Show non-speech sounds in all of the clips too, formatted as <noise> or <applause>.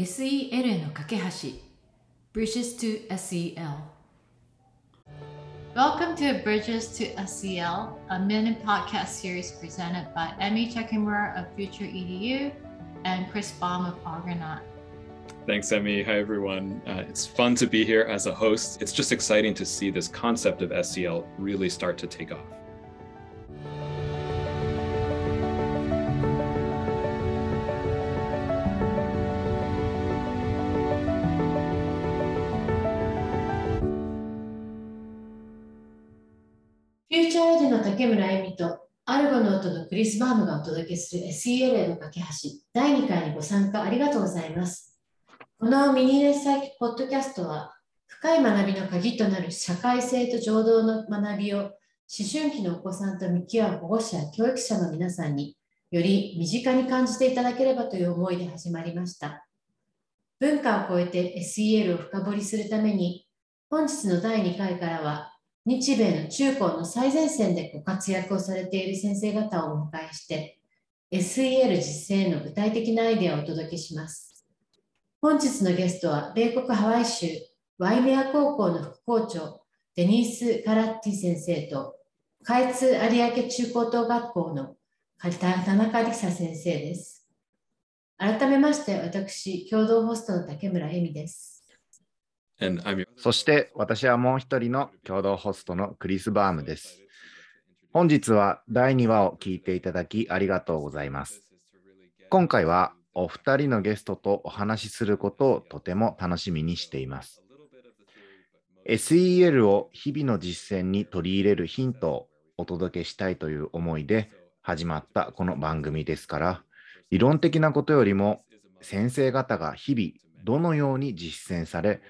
SEL への架け橋 Bridges to SEL Welcome to Bridges to SEL, a mini podcast series presented by Emmy Chekimura of Future EDU and Chris Baum of Argonaut. Thanks, Emmy. Hi, everyone. Uh, it's fun to be here as a host. It's just exciting to see this concept of SEL really start to take off. 竹村恵美とアルゴノートのクリス・バームがお届けする SEL への架け橋第2回にご参加ありがとうございます。このミニレッサイポッドキャストは深い学びの鍵となる社会性と情動の学びを思春期のお子さんと向き合う保護者教育者の皆さんにより身近に感じていただければという思いで始まりました。文化を超えて SEL を深掘りするために本日の第2回からは日米の中高の最前線でご活躍をされている先生方をお迎えして、SEL 実践への具体的なアイデアをお届けします。本日のゲストは、米国ハワイ州ワイメア高校の副校長、デニース・カラッティ先生と、開通有明中高等学校の田中理沙先生です。改めまして、私、共同ホストの竹村恵美です。And I'm your そして私はもう一人の共同ホストのクリス・バームです。本日は第2話を聞いていただきありがとうございます。今回はお二人のゲストとお話しすることをとても楽しみにしています。SEL を日々の実践に取り入れるヒントをお届けしたいという思いで始まったこの番組ですから、理論的なことよりも先生方が日々どのように実践され、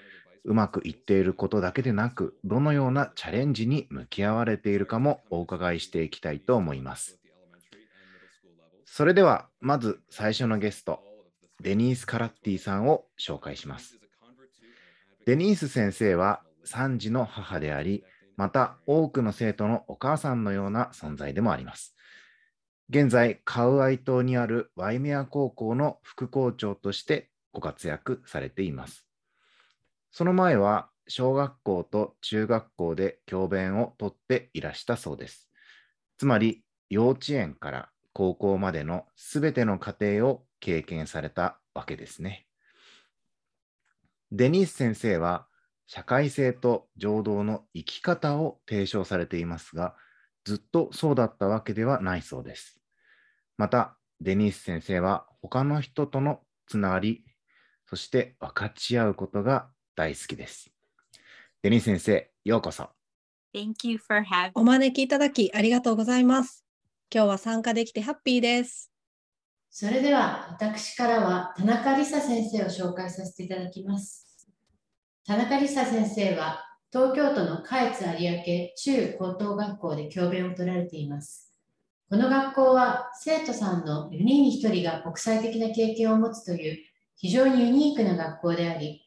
うまくいっていることだけでなく、どのようなチャレンジに向き合われているかもお伺いしていきたいと思います。それでは、まず最初のゲスト、デニース・カラッティさんを紹介します。デニース先生は3児の母であり、また多くの生徒のお母さんのような存在でもあります。現在、カウアイ島にあるワイメア高校の副校長としてご活躍されています。その前は小学校と中学校で教鞭をとっていらしたそうです。つまり幼稚園から高校までのすべての過程を経験されたわけですね。デニース先生は社会性と情動の生き方を提唱されていますが、ずっとそうだったわけではないそうです。また、デニース先生は他の人とのつながり、そして分かち合うことが大好きです。デニー先生、ようこそ。Thank you for having お招きいただきありがとうございます。今日は参加できてハッピーです。それでは私からは田中理沙先生を紹介させていただきます。田中理沙先生は東京都の下越有明中高等学校で教鞭を取られています。この学校は生徒さんの4人に1人が国際的な経験を持つという非常にユニークな学校であり、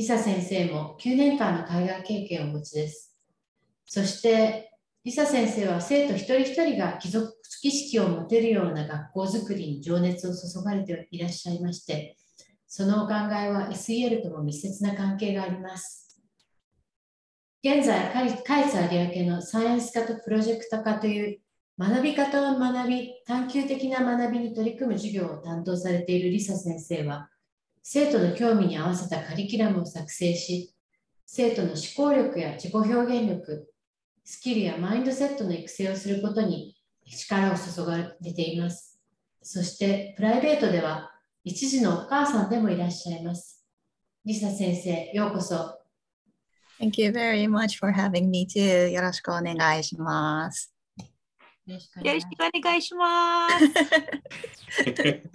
リサ先生も9年間の海外経験をお持ちです。そして、リサ先生は生徒一人一人が貴族意識を持てるような学校づくりに情熱を注がれていらっしゃいまして、そのお考えは SEL とも密接な関係があります。現在、カイツ有明のサイエンス科とプロジェクト科という学び方を学び、探究的な学びに取り組む授業を担当されているリサ先生は、生徒の興味に合わせたカリキュラムを作成し、生徒の思考力や自己表現力、スキルやマインドセットの育成をすることに力を注がれています。そして、プライベートでは、一児のお母さんでもいらっしゃいます。リサ先生、ようこそ。Thank you very much for having me too. よろしくお願いします。よろしくおよ願いします。<laughs>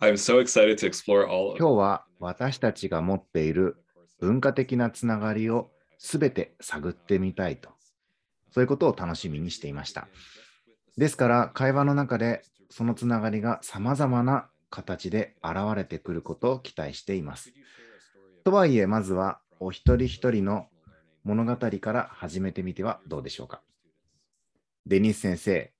I'm so excited to explore all 今日は私たちが持っている文化的なつながりをすべて探ってみたいと、そういうことを楽しみにしていました。ですから、会話の中でそのつながりがさまざまな形で現れてくることを期待しています。とはいえ、まずはお一人一人の物語から始めてみてはどうでしょうか。デニス先生、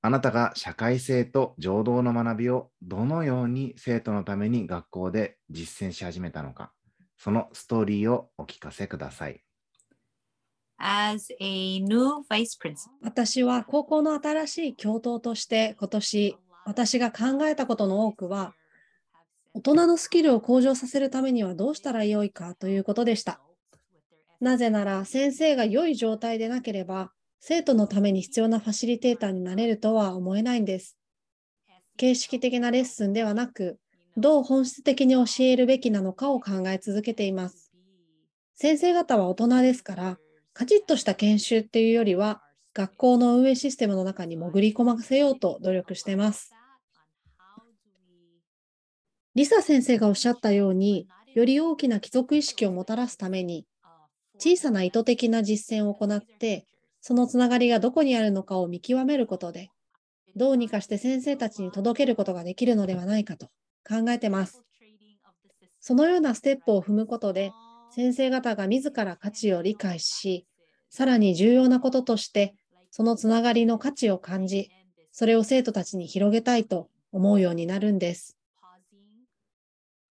ああなたが社会性と情動の学びをどのように生徒のために学校で実践し始めたのか、そのストーリーをお聞かせください。As a new vice principal, 私は高校の新しい教頭として今年私が考えたことの多くは大人のスキルを向上させるためにはどうしたらよいかということでした。なぜなら先生が良い状態でなければ生徒のために必要なファシリテーターになれるとは思えないんです。形式的なレッスンではなくどう本質的に教えるべきなのかを考え続けています。先生方は大人ですからカチッとした研修っていうよりは、学校の運営システムの中に潜り込ませようと努力してます。リサ先生がおっしゃったように、より大きな貴族意識をもたらすために、小さな意図的な実践を行って、そのつながりがどこにあるのかを見極めることで、どうにかして先生たちに届けることができるのではないかと考えてます。そのようなステップを踏むことで、先生方が自ら価値を理解し、さらに重要なこととして、そのつながりの価値を感じ、それを生徒たちに広げたいと思うようになるんです。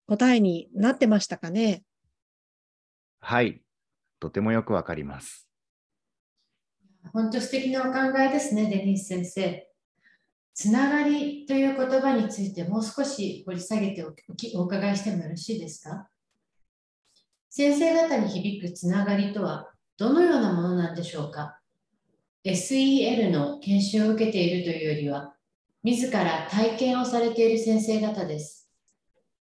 答えになってましたかね？はい、とてもよくわかります。本当素敵なお考えですね、デニス先生。つながりという言葉についてもう少し掘り下げておきお伺いしてもよろしいですか？先生方に響くつながりとはどのようなものなんでしょうか ?SEL の研修を受けているというよりは、自ら体験をされている先生方です。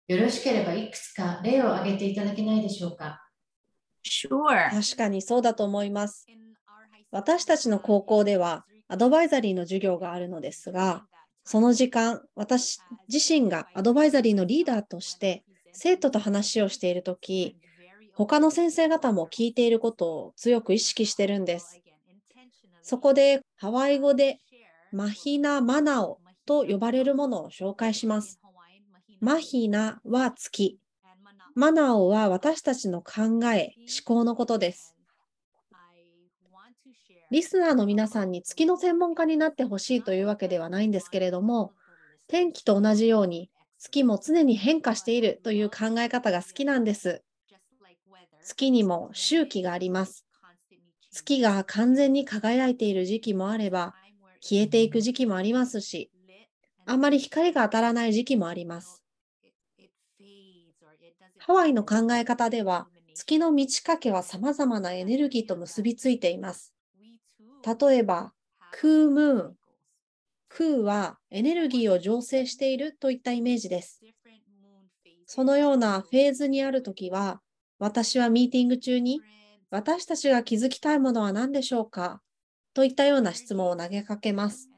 よろしければいくつか例を挙げていただけないでしょうか？Sure. 確かにそうだと思います。私たちの高校ではアドバイザリーの授業があるのですが、その時間、私自身がアドバイザリーのリーダーとして生徒と話をしているとき、他の先生方も聞いていることを強く意識してるんです。そこでハワイ語でマヒナ・マナオと呼ばれるものを紹介します。マヒナは月、マナオは私たちの考え、思考のことです。リスナーの皆さんに月の専門家になってほしいというわけではないんですけれども、天気と同じように月も常に変化しているという考え方が好きなんです。月にも周期があります。月が完全に輝いている時期もあれば、消えていく時期もありますし、あんまり光が当たらない時期もあります。ハワイの考え方では、月の満ち欠けは様々なエネルギーと結びついています。例えば、クームーン。クーはエネルギーを醸成しているといったイメージです。そのようなフェーズにあるときは、私はミーティング中に、私たちが気づきたいものは何でしょうか？といったような質問を投げかけます。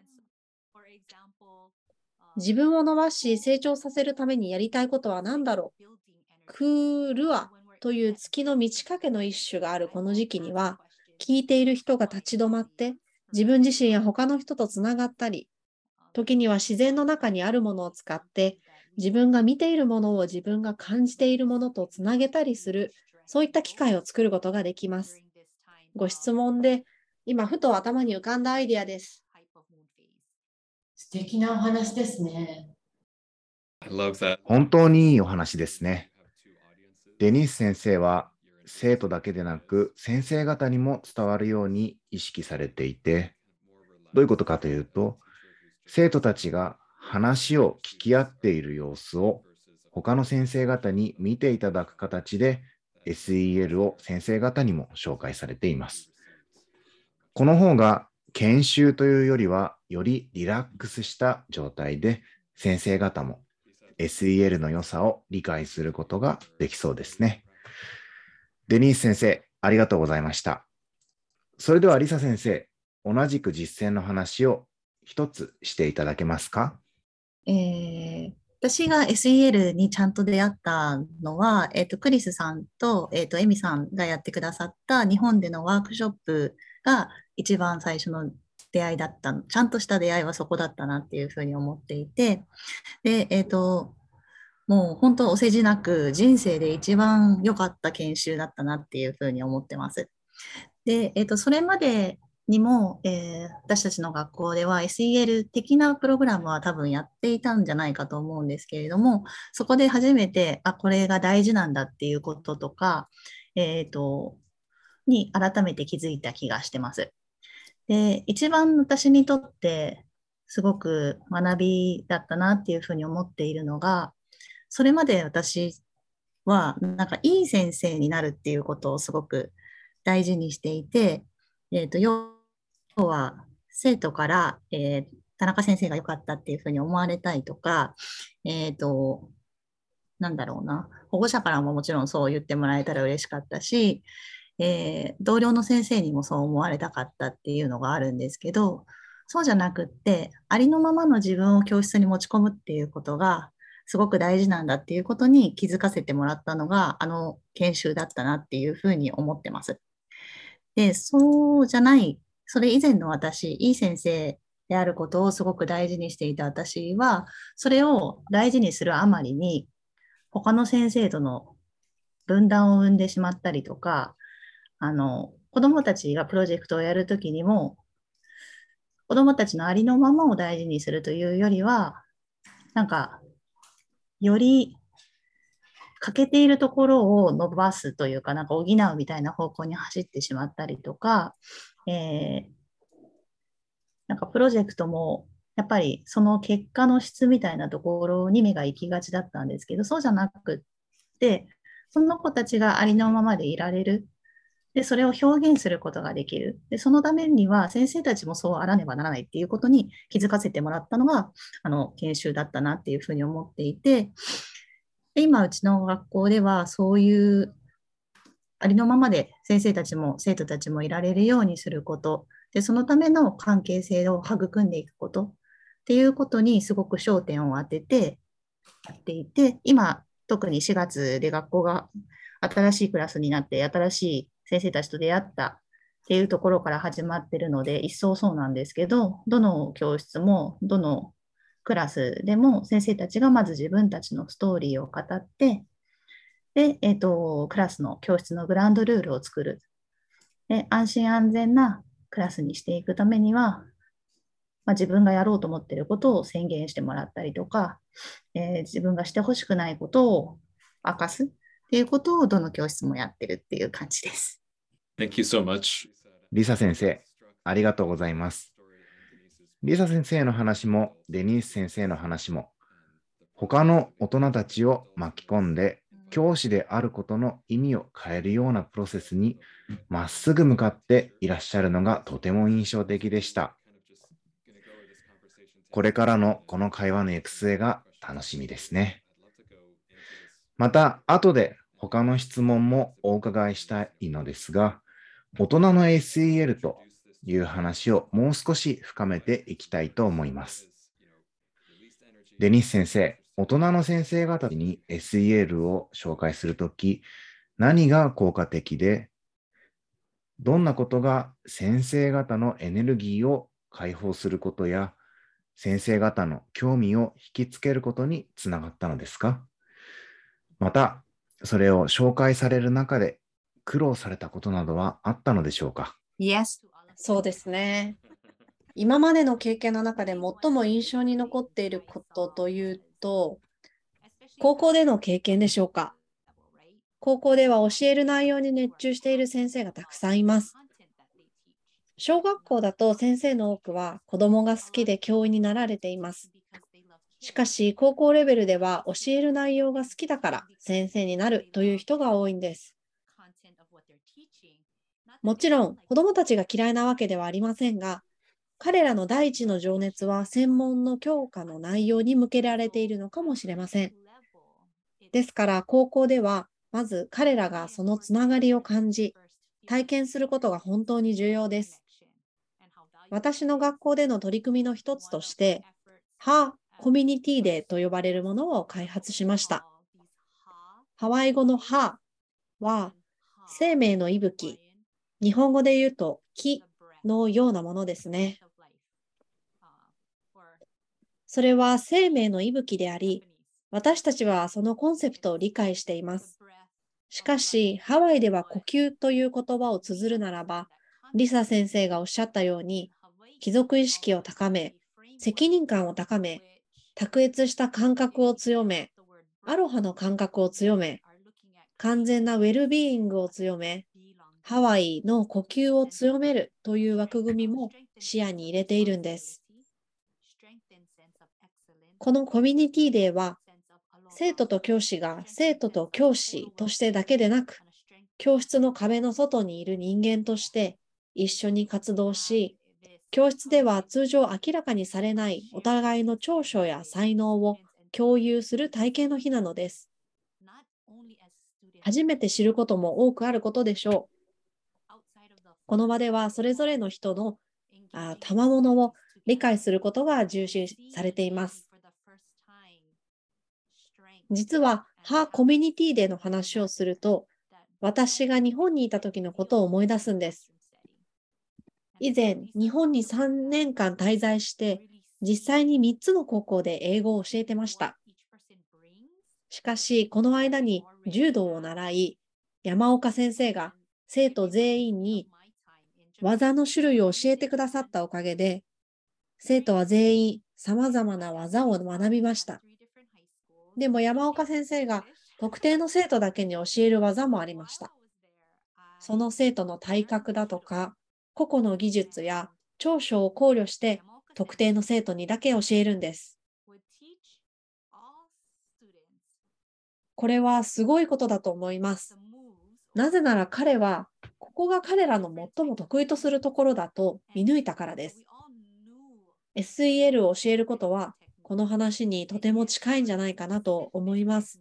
自分を伸ばし成長させるためにやりたいことは何だろう？クールアという月の満ち欠けの一種があるこの時期には、聞いている人が立ち止まって、自分自身や他の人とつながったり、時には自然の中にあるものを使って、自分が見ているものを自分が感じているものとつなげたりする、そういった機会を作ることができます。ご質問で、今ふと頭に浮かんだアイデアです。素敵なお話ですね。I love that. 本当にいいお話ですね。デニス先生は生徒だけでなく先生方にも伝わるように意識されていて、どういうことかというと、生徒たちが話を聞き合っている様子を他の先生方に見ていただく形で SEL を先生方にも紹介されています。この方が研修というよりはよりリラックスした状態で先生方も SEL の良さを理解することができそうですね。デニース先生、ありがとうございました。それではリサ先生、同じく実践の話を一つしていただけますか？えー私が SEL にちゃんと出会ったのは、えっと、クリスさんと、えっと、エミさんがやってくださった日本でのワークショップが一番最初の出会いだったの。ちゃんとした出会いはそこだったなっていうふうに思っていて、で、えっと、もう本当お世辞なく人生で一番良かった研修だったなっていうふうに思ってます。で、えっと、それまでにも、えー私たちの学校では SEL 的なプログラムは多分やっていたんじゃないかと思うんですけれども、そこで初めて、あ、これが大事なんだっていうこととか、えっと、に改めて気づいた気がしてます。で、一番私にとってすごく学びだったなっていうふうに思っているのが、それまで私はなんかいい先生になるっていうことをすごく大事にしていて、えっと、要は生徒から、えー田中先生が良かったっていうふうに思われたいとか、えっと、なんだろうな、保護者からももちろんそう言ってもらえたら嬉しかったし、えー同僚の先生にもそう思われたかったっていうのがあるんですけど、そうじゃなくって、ありのままの自分を教室に持ち込むっていうことが、すごく大事なんだっていうことに気づかせてもらったのが、あの研修だったなっていうふうに思ってます。で、そうじゃない、それ以前の私、いい先生であることをすごく大事にしていた私は、それを大事にするあまりに、他の先生との分断を生んでしまったりとか、あの、子供たちがプロジェクトをやるときにも、子供たちのありのままを大事にするというよりは、なんか、より欠けているところを伸ばすというか、なんか補うみたいな方向に走ってしまったりとか、えーなんかプロジェクトも、やっぱりその結果の質みたいなところに目が行きがちだったんですけど、そうじゃなくって、その子たちがありのままでいられる。で、それを表現することができる。で、そのためには先生たちもそうあらねばならないっていうことに気づかせてもらったのが、あの、研修だったなっていうふうに思っていて、で今、うちの学校ではそういうありのままで先生たちも生徒たちもいられるようにすること、で、そのための関係性を育んでいくことっていうことにすごく焦点を当ててやっていて、今、特に4月で学校が新しいクラスになって、新しい先生たちと出会ったっていうところから始まってるので、一層そうなんですけど、どの教室も、どのクラスでも先生たちがまず自分たちのストーリーを語って、で、えっ、と、クラスの教室のグランドルールを作る。で、安心安全なクラスにしていくためには、まあ、自分がやろうと思ってることを宣言してもらったりとか、えー自分がしてほしくないことを明かすっていうことをどの教室もやってるっていう感じです。Thank you so much. リサ先生、ありがとうございます。リサ先生の話も、デニース先生の話も、他の大人たちを巻き込んで、教師であることの意味を変えるようなプロセスにまっすぐ向かっていらっしゃるのがとても印象的でした。これからのこの会話の行く末が楽しみですね。また、後で他の質問もお伺いしたいのですが、大人の SEL という話をもう少し深めていきたいと思います。デニス先生、大人の先生方に SEL を紹介するとき、何が効果的で、どんなことが先生方のエネルギーを解放することや、先生方の興味を引きつけることにつながったのですか？また、それを紹介される中で苦労されたことなどはあったのでしょうか？Yes. そうですね。今までの経験の中で最も印象に残っていることというと、高校での経験でしょうか？高校では教える内容に熱中している先生がたくさんいます。小学校だと先生の多くは子供が好きで教員になられています。しかし、高校レベルでは教える内容が好きだから先生になるという人が多いんです。もちろん、子供たちが嫌いなわけではありませんが、彼らの第一の情熱は専門の教科の内容に向けられているのかもしれません。ですから、高校では、まず彼らがそのつながりを感じ、体験することが本当に重要です。私の学校での取り組みの一つとして、ハコミュニティデーと呼ばれるものを開発しました。ハワイ語のハは、生命の息吹、日本語で言うと木のようなものですね。それは生命の息吹であり、私たちはそのコンセプトを理解しています。しかし、ハワイでは呼吸という言葉を綴るならば、リサ先生がおっしゃったように、貴族意識を高め、責任感を高め、卓越した感覚を強め、アロハの感覚を強め、完全なウェルビーイングを強め、ハワイの呼吸を強めるという枠組みも視野に入れているんです。このコミュニティデーは、生徒と教師が生徒と教師としてだけでなく、教室の壁の外にいる人間として一緒に活動し、教室では通常明らかにされないお互いの長所や才能を共有する体験の日なのです。初めて知ることも多くあることでしょう。この場ではそれぞれの人のあ賜物を理解することが重視されています。実は、ハーコミュニティでの話をすると、私が日本にいた時のことを思い出すんです。以前、日本に3年間滞在して、実際に3つの高校で英語を教えてました。しかし、この間に柔道を習い、山岡先生が生徒全員に技の種類を教えてくださったおかげで、生徒は全員様々な技を学びました。でも山岡先生が特定の生徒だけに教える技もありました。その生徒の体格だとか、個々の技術や長所を考慮して特定の生徒にだけ教えるんです。これはすごいことだと思います。なぜなら彼は、ここが彼らの最も得意とするところだと見抜いたからです。SEL を教えることはこの話にとても近いんじゃないかなと思います。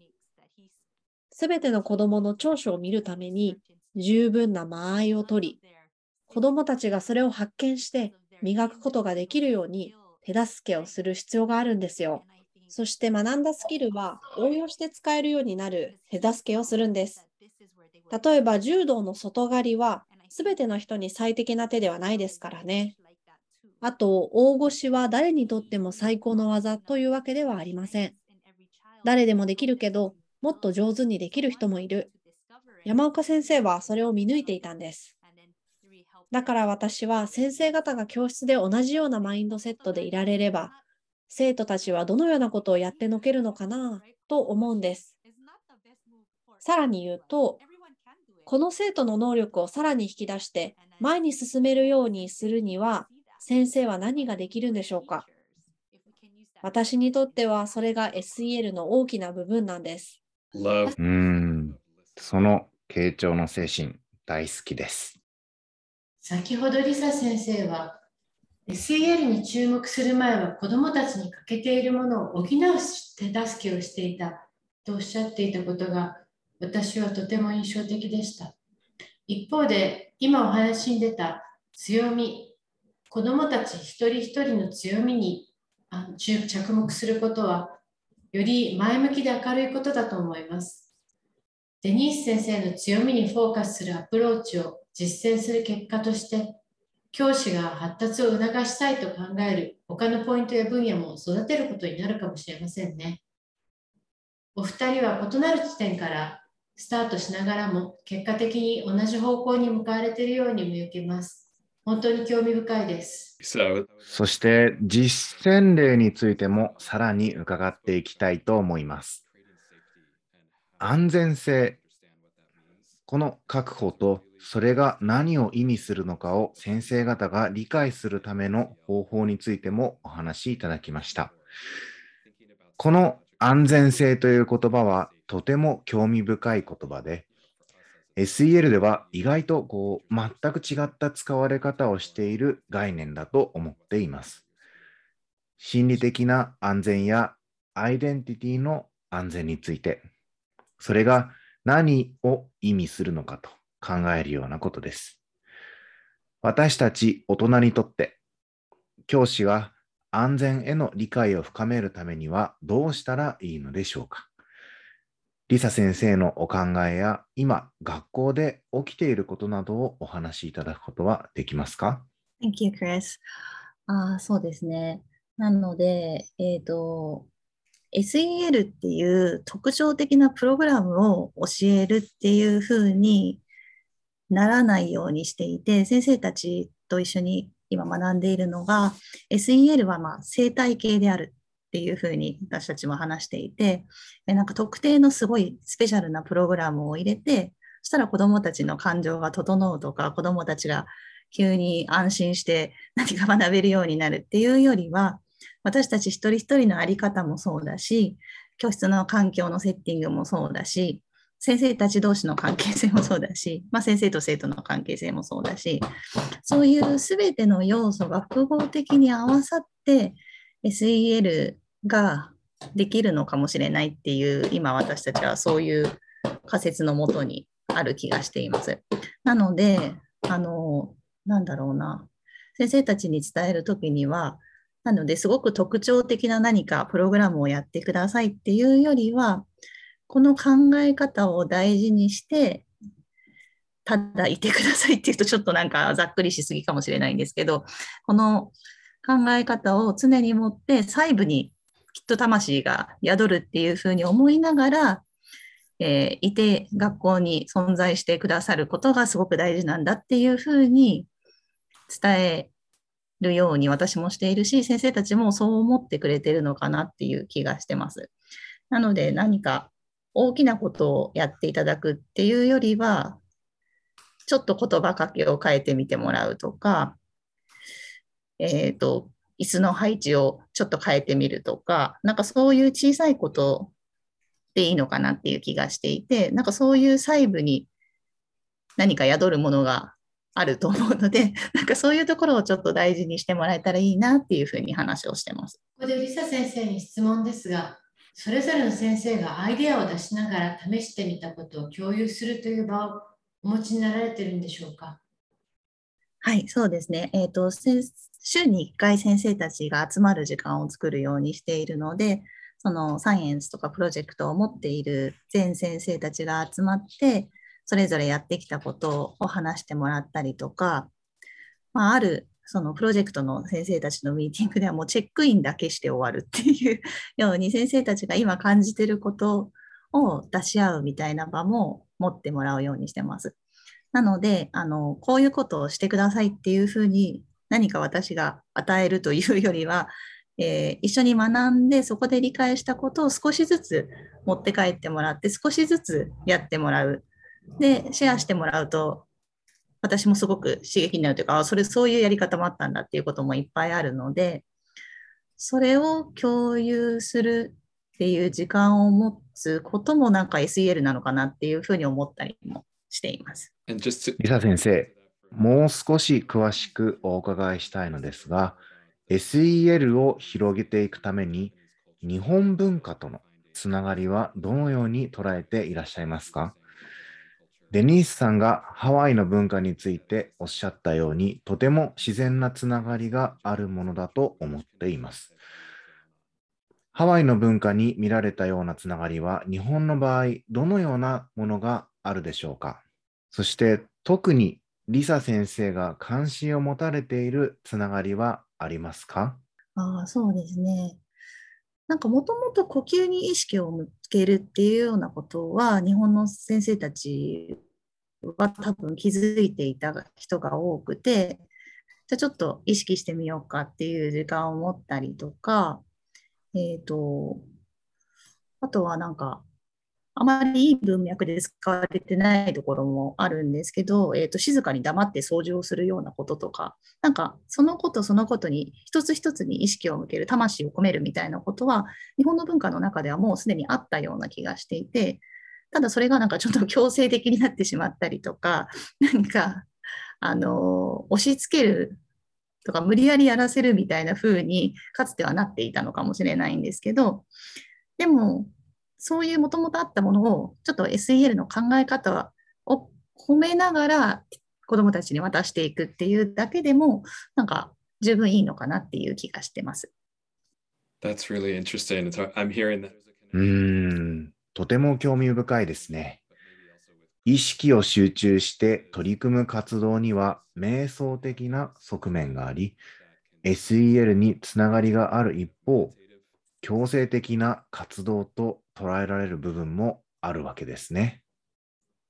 すべての子供の長所を見るために十分な間合いを取り、子供たちがそれを発見して磨くことができるように手助けをする必要があるんですよ。そして学んだスキルは応用して使えるようになる手助けをするんです。例えば柔道の外刈りは全ての人に最適な手ではないですからね。あと、大腰は誰にとっても最高の技というわけではありません。誰でもできるけど、もっと上手にできる人もいる。山岡先生はそれを見抜いていたんです。だから私は先生方が教室で同じようなマインドセットでいられれば、生徒たちはどのようなことをやってのけるのかなと思うんです。さらに言うと、この生徒の能力をさらに引き出して前に進めるようにするには、先生は何ができるんでしょうか？私にとってはそれが SEL の大きな部分なんです。うん、その傾聴の精神、大好きです。先ほどリサ先生は SEL に注目する前は子どもたちに欠けているものを補う手助けをしていたとおっしゃっていたことが私はとても印象的でした。一方で今お話に出た強み子どもたち一人一人の強みに着目することは、より前向きで明るいことだと思います。デニース先生の強みにフォーカスするアプローチを実践する結果として、教師が発達を促したいと考える他のポイントや分野も育てることになるかもしれませんね。お二人は異なる地点からスタートしながらも結果的に同じ方向に向かわれているように見受けます。本当に興味深いです。そして実践例についてもさらに伺っていきたいと思います。安全性。この確保とそれが何を意味するのかを先生方が理解するための方法についてもお話しいただきました。この安全性という言葉はとても興味深い言葉で、SEL では意外とこう全く違った使われ方をしている概念だと思っています。心理的な安全やアイデンティティの安全について、それが何を意味するのかと考えるようなことです。私たち大人にとって、教師が安全への理解を深めるためにはどうしたらいいのでしょうか？リサ先生のお考えや今学校で起きていることなどをお話しいただくことはできますか？Thank you, Chris. あそうですね。なので、えっ、ー、と、SEL っていう特徴的なプログラムを教えるっていうふうにならないようにしていて、先生たちと一緒に今学んでいるのが、SEL はまあ生態系であるっていうふうに私たちも話していて、なんか特定のすごいスペシャルなプログラムを入れて、そしたら子どもたちの感情が整うとか、子どもたちが急に安心して何か学べるようになるっていうよりは、私たち一人一人の在り方もそうだし、教室の環境のセッティングもそうだし、先生たち同士の関係性もそうだし、<laughs> まあ、先生と生徒の関係性もそうだし、そういうすべての要素が複合的に合わさって SEL ができるのかもしれないっていう、今私たちはそういう仮説のもとにある気がしています。なので、あの、なんだろうな、先生たちに伝えるときには、なのですごく特徴的な何かプログラムをやってくださいっていうよりは、この考え方を大事にして、ただいてくださいっていうとちょっとなんかざっくりしすぎかもしれないんですけど、この考え方を常に持って細部にきっと魂が宿るっていうふうに思いながら、えー、いて学校に存在してくださることがすごく大事なんだっていうふうに伝えるように私もしているし、先生たちもそう思ってくれてるのかなっていう気がしてます。なので何か大きなことをやっていただくっていうよりは、ちょっと言葉かけを変えてみてもらうとか、えっ、ー、と、椅子の配置をちょっと変えてみるとか、なんかそういう小さいことでいいのかなっていう気がしていて、なんかそういう細部に何か宿るものがあると思うので、<laughs> なんかそういうところをちょっと大事にしてもらえたらいいなっていうふうに話をしてます。ここでリサ先生に質問ですが、それぞれの先生がアイデアを出しながら試してみたことを共有するという場をお持ちになられてるんでしょうか？はい、そうですね。えっ、ー、と、週に1回先生たちが集まる時間を作るようにしているので、そのサイエンスとかプロジェクトを持っている全先生たちが集まって、それぞれやってきたことを話してもらったりとか、まあ、あるそのプロジェクトの先生たちのミーティングではもうチェックインだけして終わるっていうように先生たちが今感じてることを出し合うみたいな場も持ってもらうようにしてます。なので、あの、こういうことをしてくださいっていうふうに何か私が与えるというよりは、<laughs> えー、一緒に学んでそこで理解したことを少しずつ持って帰ってもらって少しずつやってもらうで、シェアしてもらうと、私もすごく刺激になるというか、それそういうやり方もあったんだっていうこともいっぱいあるので、それを共有するっていう時間を持つこともなんか SEL なのかなっていうふうに思ったりもしています。リサ先生、もう少し詳しくお伺いしたいのですが、SEL を広げていくために日本文化とのつながりはどのように捉えていらっしゃいますか？デニースさんがハワイの文化についておっしゃったように、とても自然なつながりがあるものだと思っています。ハワイの文化に見られたようなつながりは、日本の場合、どのようなものがあるでしょうか？そして、特にリサ先生が関心を持たれているつながりはありますか？あ、そうですね。なんかもともと呼吸に意識を向けるっていうようなことは、日本の先生たちは多分気づいていた人が多くて、じゃあちょっと意識してみようかっていう時間を持ったりとか、えっ、ー、と、あとはなんか、あまりいい文脈で使われてないところもあるんですけど、えーと、静かに黙って掃除をするようなこととか、なんかそのことそのことに一つ一つに意識を向ける、魂を込めるみたいなことは、日本の文化の中ではもうすでにあったような気がしていて、ただそれがなんかちょっと強制的になってしまったりとか、<laughs> なんか、あの、押し付けるとか無理やりやらせるみたいな風にかつてはなっていたのかもしれないんですけど、でもそういうもともとあったものを、ちょっと SEL の考え方を込めながら子どもたちに渡していくっていうだけでも、なんか十分いいのかなっていう気がしてます。That's really interesting. I'm hearing that. うん、とても興味深いですね。意識を集中して取り組む活動には瞑想的な側面があり、SEL につながりがある一方、強制的な活動と捉えられる部分もあるわけですね。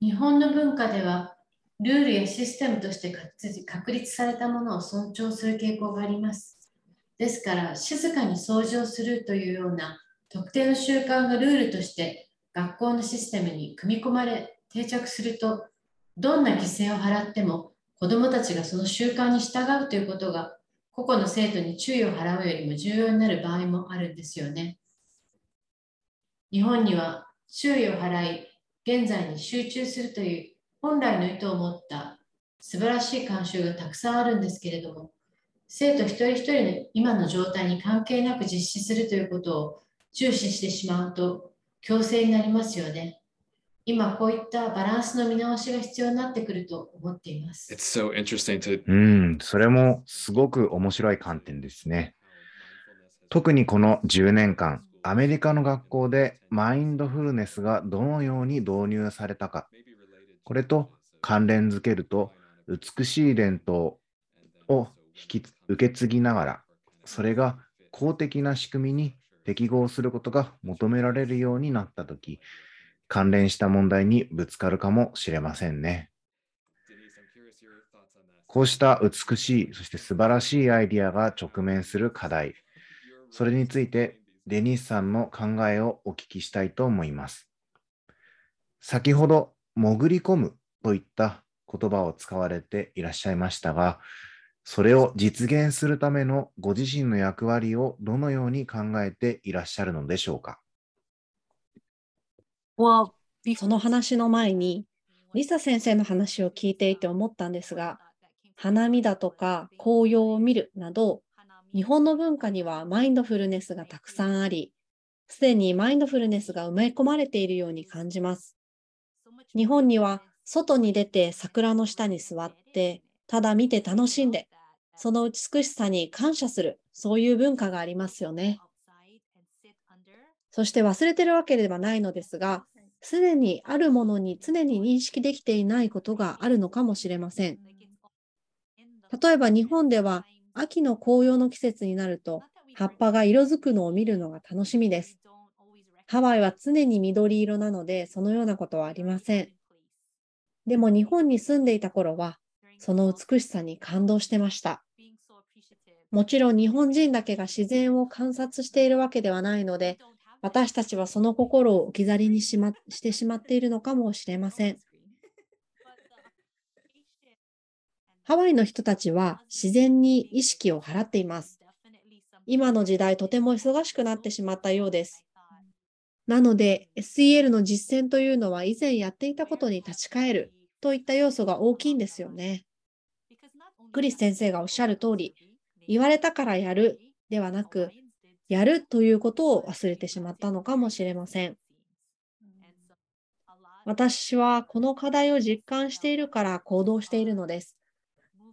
日本の文化ではルールやシステムとして確立されたものを尊重する傾向があります。ですから、静かに掃除をするというような特定の習慣がルールとして学校のシステムに組み込まれ定着すると、どんな犠牲を払っても子どもたちがその習慣に従うということが個々の生徒に注意を払うよりも重要になる場合もあるんですよね。日本には注意を払い、現在に集中するという本来の意図を持った素晴らしい慣習がたくさんあるんですけれども、生徒一人一人の今の状態に関係なく実施するということを重視してしまうと強制になりますよね。今こういったバランスの見直しが必要になってくると思っています。So、うん、それもすごく面白い観点ですね。特にこの10年間、アメリカの学校でマインドフルネスがどのように導入されたか、これと関連づけると、美しい伝統を引き受け継ぎながら、それが公的な仕組みに適合することが求められるようになったとき、関連した問題にぶつかるかもしれませんね。こうした美しい、そして素晴らしいアイディアが直面する課題、それについてデニスさんの考えをお聞きしたいと思います。先ほど、潜り込むといった言葉を使われていらっしゃいましたが、それを実現するためのご自身の役割をどのように考えていらっしゃるのでしょうか？その話の前に、リサ先生の話を聞いていて思ったんですが、花見だとか紅葉を見るなど、日本の文化にはマインドフルネスがたくさんあり、すでにマインドフルネスが埋め込まれているように感じます。日本には外に出て桜の下に座って、ただ見て楽しんで、その美しさに感謝する、そういう文化がありますよね。そして忘れてるわけではないのですが、すでにあるものに常に認識できていないことがあるのかもしれません。例えば日本では秋の紅葉の季節になると葉っぱが色づくのを見るのが楽しみです。ハワイは常に緑色なのでそのようなことはありません。でも日本に住んでいた頃はその美しさに感動してました。もちろん日本人だけが自然を観察しているわけではないので私たちはその心を置き去りにし,、ま、してしまっているのかもしれません。ハワイの人たちは自然に意識を払っています。今の時代とても忙しくなってしまったようです。なので SEL の実践というのは以前やっていたことに立ち返るといった要素が大きいんですよね。クリス先生がおっしゃる通り、言われたからやるではなく、やるということを忘れてしまったのかもしれません。私はこの課題を実感しているから行動しているのです。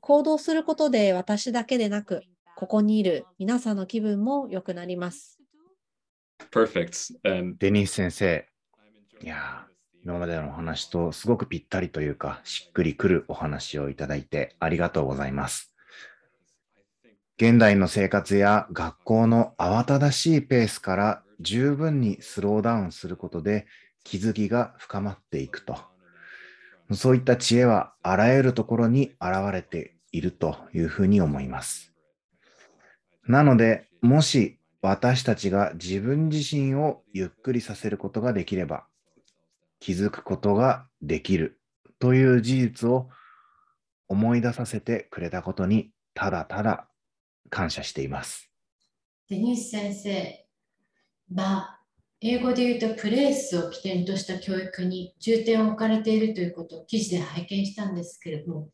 行動することで私だけでなく、ここにいる皆さんの気分も良くなります。Perfect. デニス先生、いや、今までのお話とすごくぴったりというか、しっくりくるお話をいただいてありがとうございます。現代の生活や学校の慌ただしいペースから十分にスローダウンすることで気づきが深まっていくと。そういった知恵はあらゆるところに現れているというふうに思います。なので、もし私たちが自分自身をゆっくりさせることができれば、気づくことができるという事実を思い出させてくれたことにただただ感謝しています。デニス先生、場、英語で言うとプレイスを起点とした教育に重点を置かれているということを記事で拝見したんですけれども、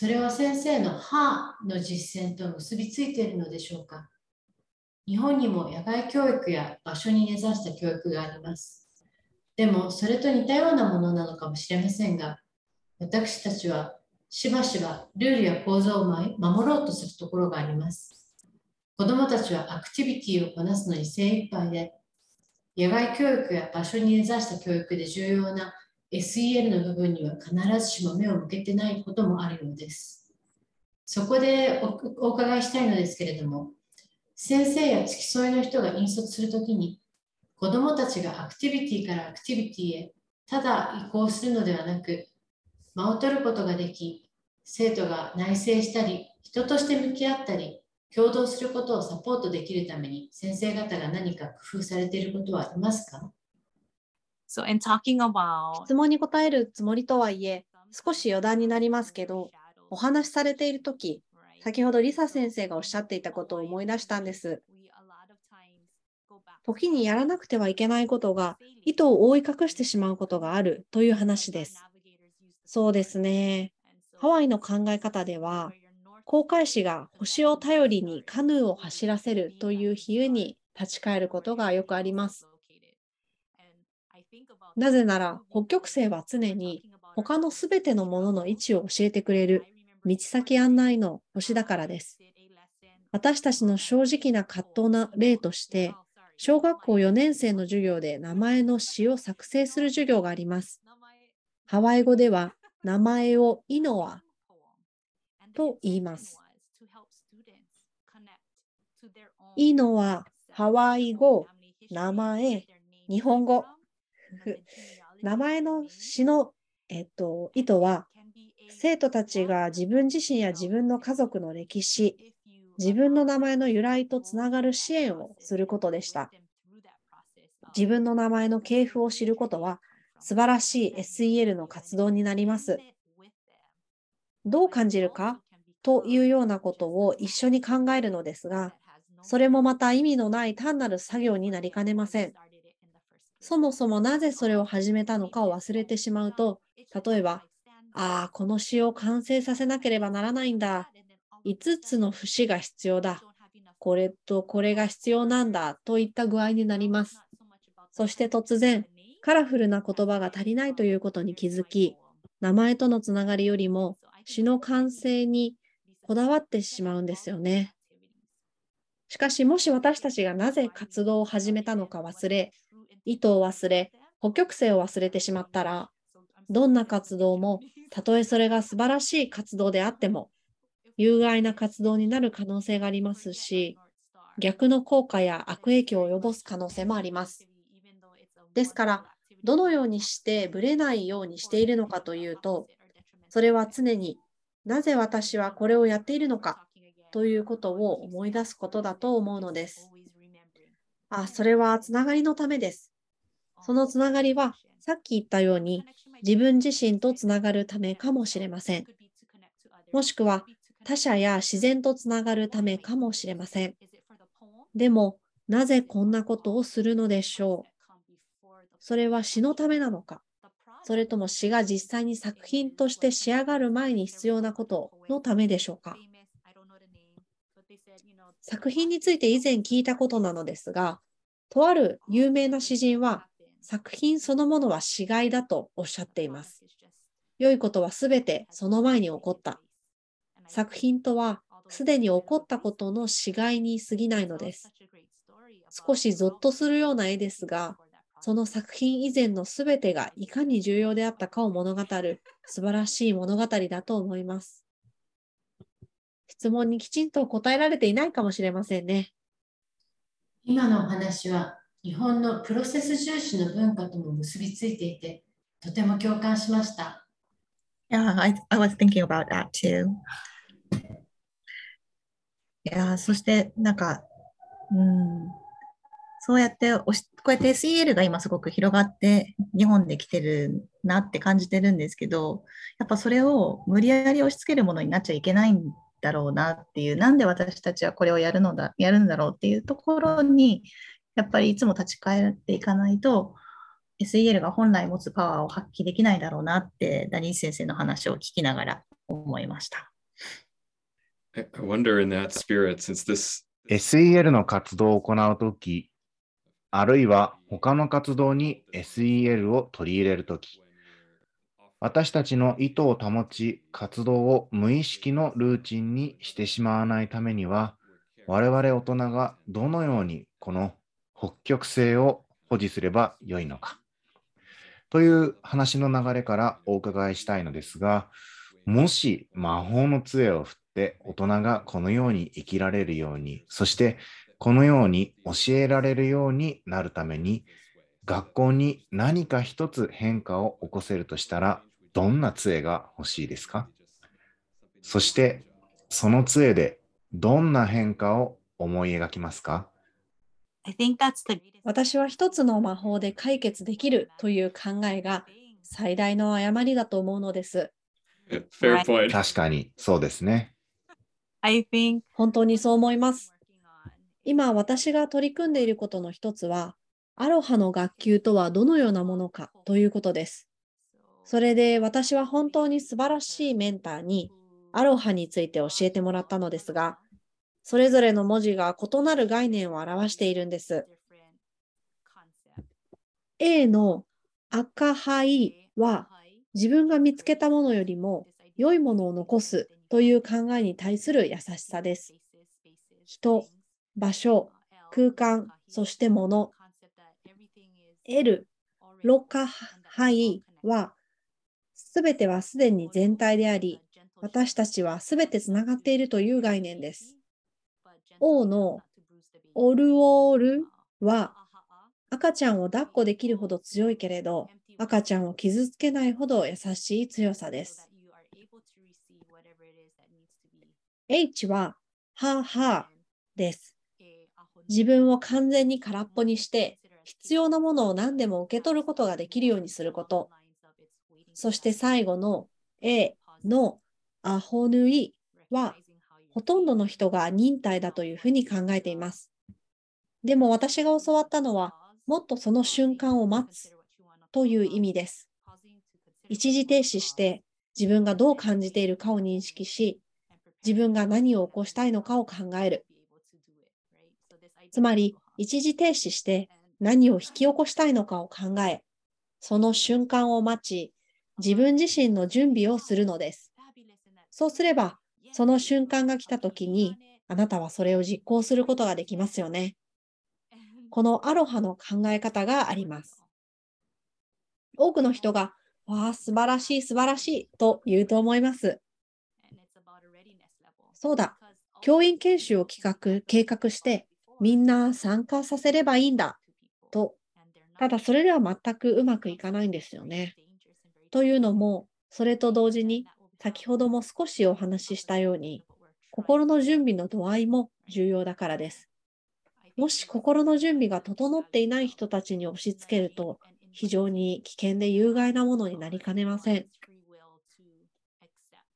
それは先生の歯の実践と結びついているのでしょうか？日本にも野外教育や場所に根ざした教育があります。でも、それと似たようなものなのかもしれませんが、私たちはしばしばルールや構造を守ろうとするところがあります。子どもたちはアクティビティをこなすのに精一杯で、野外教育や場所に根ざした教育で重要な SEL の部分には必ずしも目を向けてないこともあるようです。そこでお伺いしたいのですけれども、先生や付き添いの人が引率するときに、子どもたちがアクティビティからアクティビティへただ移行するのではなく、間を取ることができ、生徒が内省したり、人として向き合ったり、共同することをサポートできるために先生方が何か工夫されていることはありますか？So in talking about 質問に答えるつもりとはいえ、少し余談になりますけど、お話しされているとき、先ほどリサ先生がおっしゃっていたことを思い出したんです。時にやらなくてはいけないことが意図を覆い隠してしまうことがあるという話です。そうですね。ハワイの考え方では、航海士が星を頼りにカヌーを走らせるという比喩に立ち返ることがよくあります。なぜなら北極星は常に他のすべてのものの位置を教えてくれる道先案内の星だからです。私たちの正直な葛藤な例として、小学校4年生の授業で名前の詩を作成する授業があります。ハワイ語では名前をイノアと言います。イノはハワイ語、名前、日本語。名前の詩の、えっと、意図は、生徒たちが自分自身や自分の家族の歴史、自分の名前の由来とつながる支援をすることでした。自分の名前の系譜を知ることは、素晴らしい SEL の活動になります。どう感じるかというようなことを一緒に考えるのですが、それもまた意味のない単なる作業になりかねません。そもそもなぜそれを始めたのかを忘れてしまうと、例えば、ああ、この詩を完成させなければならないんだ。5つの節が必要だ。これとこれが必要なんだ。といった具合になります。そして突然、カラフルな言葉が足りないということに気づき、名前とのつながりよりも詩の完成にこだわってしまうんですよね。しかし、もし私たちがなぜ活動を始めたのか忘れ、意図を忘れ、北極星を忘れてしまったら、どんな活動も、たとえそれが素晴らしい活動であっても、有害な活動になる可能性がありますし、逆の効果や悪影響を及ぼす可能性もあります。ですから、どのようにしてぶれないようにしているのかというと、それは常になぜ私はこれをやっているのかということを思い出すことだと思うのです。あ、それはつながりのためです。そのつながりはさっき言ったように自分自身とつながるためかもしれません。もしくは他者や自然とつながるためかもしれません。でも、なぜこんなことをするのでしょう？それは詩のためなのか？それとも詩が実際に作品として仕上がる前に必要なことのためでしょうか？作品について以前聞いたことなのですが、とある有名な詩人は作品そのものは死骸だとおっしゃっています。良いことはすべてその前に起こった。作品とはすでに起こったことの死骸に過ぎないのです。少しゾッとするような絵ですが、その作品以前のすべてがいかに重要であったかを物語る素晴らしい物語だと思います。質問にきちんと答えられていないかもしれませんね。今のお話は日本のプロセス重視の文化とも結びついていて、とても共感しました。Yeah, I, I was thinking about that too. いや、そしてなんか、うん、そうやっておし、こうやって SEL が今すごく広がって日本で来てるなって感じてるんですけど、やっぱそれを無理やり押し付けるものになっちゃいけないんだろうなっていう、なんで私たちはこれをやるのだ、やるんだろうっていうところに、やっぱりいつも立ち返っていかないと、SEL が本来持つパワーを発揮できないだろうなって、ダニー先生の話を聞きながら思いました。I I wonder in that spirit, since this SEL の活動を行うとき、あるいは他の活動に SEL を取り入れるとき、私たちの意図を保ち、活動を無意識のルーチンにしてしまわないためには、我々大人がどのようにこの北極星を保持すればよいのか。という話の流れからお伺いしたいのですが、もし魔法の杖を振って大人がこのように生きられるように、そしてこのように教えられるようになるために、学校に何か一つ変化を起こせるとしたらどんな杖が欲しいですか？そして、その杖でどんな変化を思い描きますか I think that's the 私は一つの魔法で解決できるという考えが最大の誤りだと思うのです。Fair point. 確かに、そうですね。I think 本当にそう思います。今私が取り組んでいることの一つは、アロハの学級とはどのようなものかということです。それで私は本当に素晴らしいメンターにアロハについて教えてもらったのですが、それぞれの文字が異なる概念を表しているんです。A の赤灰は自分が見つけたものよりも良いものを残すという考えに対する優しさです。人、場所、空間、そして物。L、ロカハイは、すべてはすでに全体であり、私たちはすべてつながっているという概念です。O のオルオールは、赤ちゃんを抱っこできるほど強いけれど、赤ちゃんを傷つけないほど優しい強さです。H は、ははです。自分を完全に空っぽにして、必要なものを何でも受け取ることができるようにすること。そして最後の A のアホヌイは、ほとんどの人が忍耐だというふうに考えています。でも私が教わったのは、もっとその瞬間を待つという意味です。一時停止して自分がどう感じているかを認識し、自分が何を起こしたいのかを考える。つまり、一時停止して何を引き起こしたいのかを考え、その瞬間を待ち、自分自身の準備をするのです。そうすれば、その瞬間が来たときに、あなたはそれを実行することができますよね。このアロハの考え方があります。多くの人が、わあ、素晴らしい、素晴らしいと言うと思います。そうだ、教員研修を企画、計画して、みんな参加させればいいんだと、ただそれでは全くうまくいかないんですよね。というのも、それと同時に、先ほども少しお話ししたように、心の準備の度合いも重要だからです。もし心の準備が整っていない人たちに押し付けると、非常に危険で有害なものになりかねません。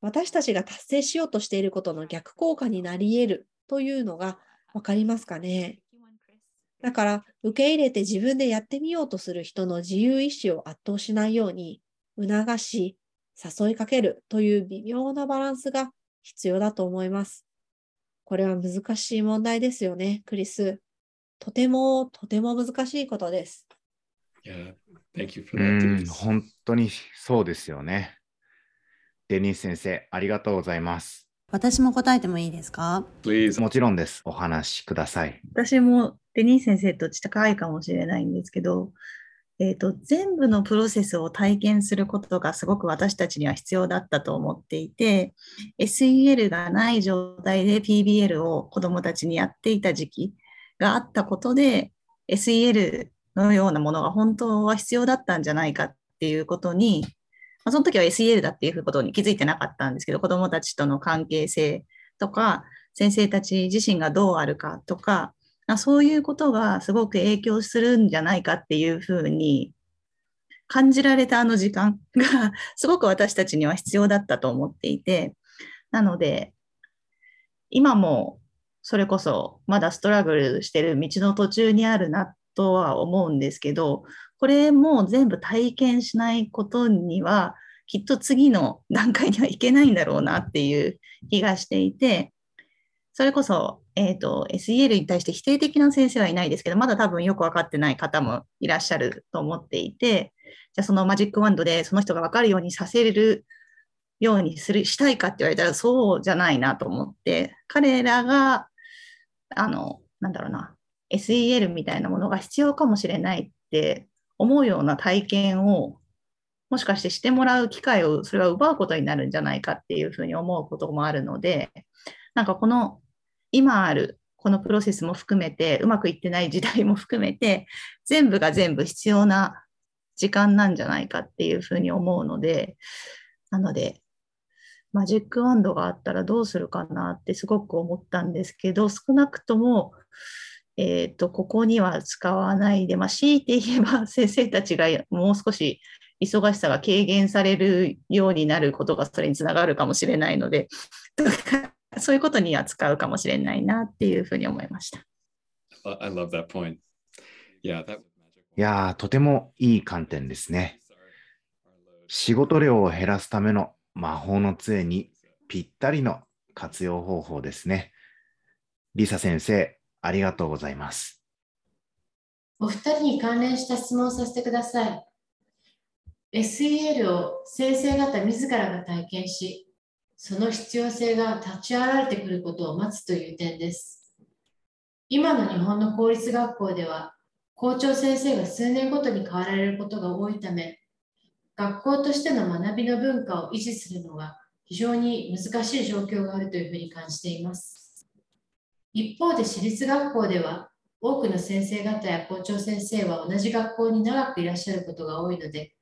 私たちが達成しようとしていることの逆効果になり得るというのがわかりますかね？だから、受け入れて自分でやってみようとする人の自由意志を圧倒しないように、促し、誘いかけるという微妙なバランスが必要だと思います。これは難しい問題ですよね、クリス。とても、とても難しいことです。Yeah, thank you う for that. 本当にそうですよね。デニス先生、ありがとうございます。私も答えてもいいですか？Please. もちろんです。お話しください。私もデニー先生と近いかもしれないんですけど、えーと、全部のプロセスを体験することがすごく私たちには必要だったと思っていて、SEL がない状態で PBL を子どもたちにやっていた時期があったことで、SEL のようなものが本当は必要だったんじゃないかっていうことに、まあ、その時は SEL だっていうことに気づいてなかったんですけど、子どもたちとの関係性とか、先生たち自身がどうあるかとか、そういうことがすごく影響するんじゃないかっていうふうに感じられたあの時間が <laughs> すごく私たちには必要だったと思っていて、なので、今もそれこそまだストラグルしてる道の途中にあるなとは思うんですけど、これも全部体験しないことには、きっと次の段階にはいけないんだろうなっていう気がしていて、それこそ、えーと、SEL に対して否定的な先生はいないですけど、まだ多分よく分かってない方もいらっしゃると思っていて、じゃあそのマジックワンドでその人が分かるようにさせるようにするしたいかって言われたらそうじゃないなと思って、彼らが、あの、なんだろうな、SEL みたいなものが必要かもしれないって思うような体験をもしかしてしてもらう機会をそれは奪うことになるんじゃないかっていうふうに思うこともあるので、なんかこの今あるこのプロセスも含めて、うまくいってない時代も含めて、全部が全部必要な時間なんじゃないかっていうふうに思うので、なので、マジックワンドがあったらどうするかなってすごく思ったんですけど、少なくとも、えっ、と、ここには使わないで、まあ、強いて言えば <laughs> 先生たちがもう少し忙しさが軽減されるようになることがそれにつながるかもしれないので、そういうことには使うかもしれないなっていうふうに思いました。I love that point. Yeah, that いやー、とてもいい観点ですね。仕事量を減らすための魔法の杖にぴったりの活用方法ですね。リサ先生、ありがとうございます。お二人に関連した質問をさせてください。SEL を先生方自らが体験し、その必要性が立ち現れてくることを待つという点です。今の日本の公立学校では、校長先生が数年ごとに変わられることが多いため、学校としての学びの文化を維持するのが非常に難しい状況があるというふうに感じています。一方で私立学校では、多くの先生方や校長先生は同じ学校に長くいらっしゃることが多いので、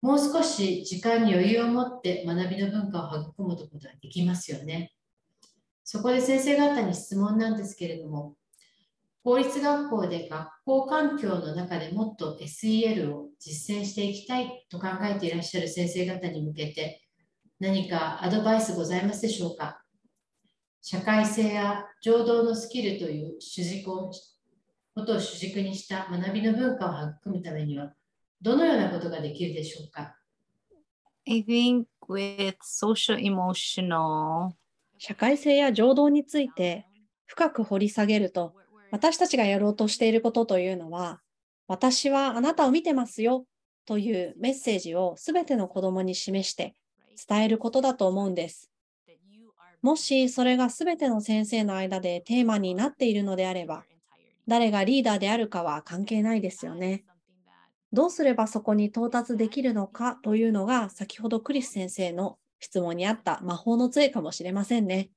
もう少し時間に余裕を持って学びの文化を育むことができますよね。そこで先生方に質問なんですけれども、公立学校で学校環境の中でもっと SEL を実践していきたいと考えていらっしゃる先生方に向けて何かアドバイスございますでしょうか？社会性や情動のスキルという主軸をことを主軸にした学びの文化を育むためにはどのようなことができるでしょうか？I think with social emotional 社会性や情動について深く掘り下げると、私たちがやろうとしていることというのは、私はあなたを見てますよというメッセージをすべての子供に示して伝えることだと思うんです。もしそれがすべての先生の間でテーマになっているのであれば、誰がリーダーであるかは関係ないですよね。どうすればそこに到達できるのかというのが先ほどクリス先生の質問にあった魔法の杖かもしれませんね。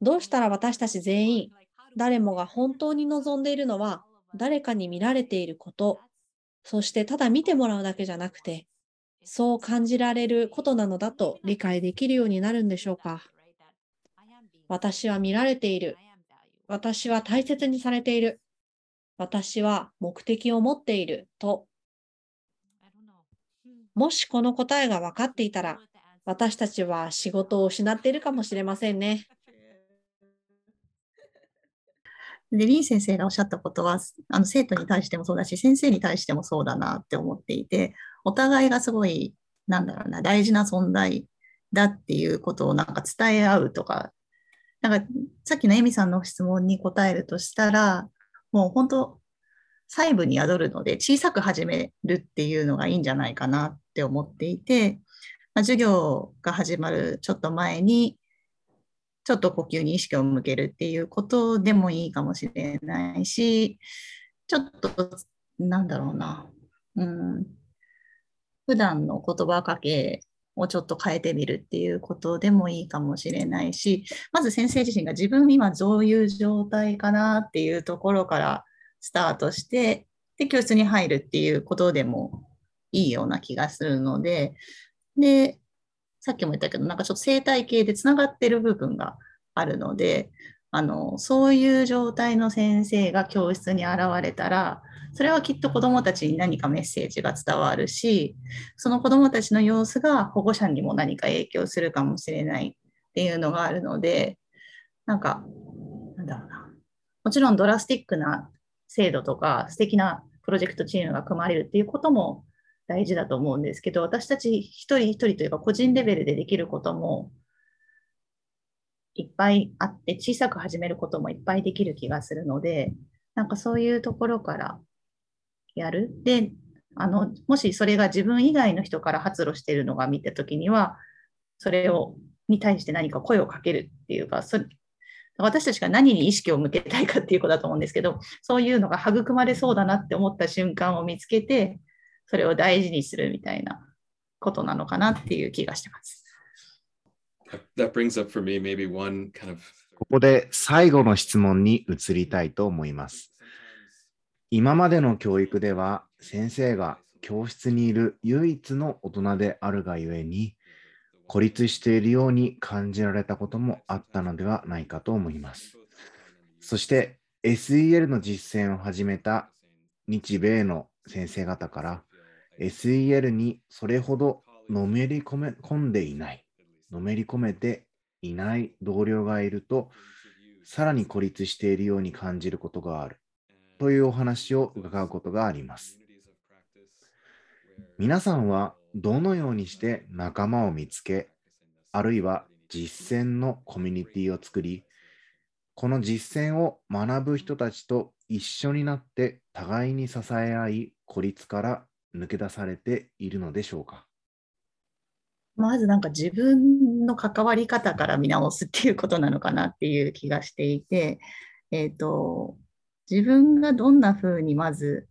どうしたら私たち全員、誰もが本当に望んでいるのは誰かに見られていること、そしてただ見てもらうだけじゃなくて、そう感じられることなのだと理解できるようになるんでしょうか。私は見られている。私は大切にされている。私は目的を持っていると。もしこの答えが分かっていたら、私たちは仕事を失っているかもしれませんね。<laughs> で、リン先生がおっしゃったことは、あの生徒に対してもそうだし、先生に対してもそうだなって思っていて、お互いがすごい、なんだろうな、大事な存在だっていうことをなんか伝え合うとか、なんかさっきのエミさんの質問に答えるとしたら、もう本当、細部に宿るので、小さく始めるっていうのがいいんじゃないかなって思っていて、まあ、授業が始まるちょっと前に、ちょっと呼吸に意識を向けるっていうことでもいいかもしれないし、ちょっと、なんだろうな、うん、普段の言葉かけをちょっと変えてみるっていうことでもいいかもしれないし、まず先生自身が自分今どういう状態かなっていうところからスタートして、で、教室に入るっていうことでもいいような気がするので、で、さっきも言ったけど、なんかちょっと生態系でつながってる部分があるので、あの、そういう状態の先生が教室に現れたら、それはきっと子どもたちに何かメッセージが伝わるし、その子どもたちの様子が保護者にも何か影響するかもしれないっていうのがあるので、なんか、なんだろうな。もちろんドラスティックな制度とか素敵なプロジェクトチームが組まれるっていうことも大事だと思うんですけど、私たち一人一人というか個人レベルでできることもいっぱいあって、小さく始めることもいっぱいできる気がするので、なんかそういうところからやる？で、あの、もしそれが自分以外の人から発露しているのが見たときには、それを、に対して何か声をかけるっていうか、そ私たちが何に意識を向けたいかっていうことだと思うんですけど、そういうのが育まれそうだなって思った瞬間を見つけて、それを大事にするみたいなことなのかなっていう気がしてます。That brings up for me maybe one kind of ここで最後の質問に移りたいと思います。今までの教育では先生が教室にいる唯一の大人であるがゆえに孤立しているように感じられたこともあったのではないかと思います。そして SEL の実践を始めた日米の先生方から SEL にそれほどのめり込め込んでいない、のめり込めていない同僚がいると、さらに孤立しているように感じることがあるというお話を伺うことがあります。皆さんはどのようにして仲間を見つけ、あるいは実践のコミュニティを作り、この実践を学ぶ人たちと一緒になって互いに支え合い、孤立から抜け出されているのでしょうか？まずなんか自分の関わり方から見直すっていうことなのかなっていう気がしていて、えっ、と、自分がどんな風にまず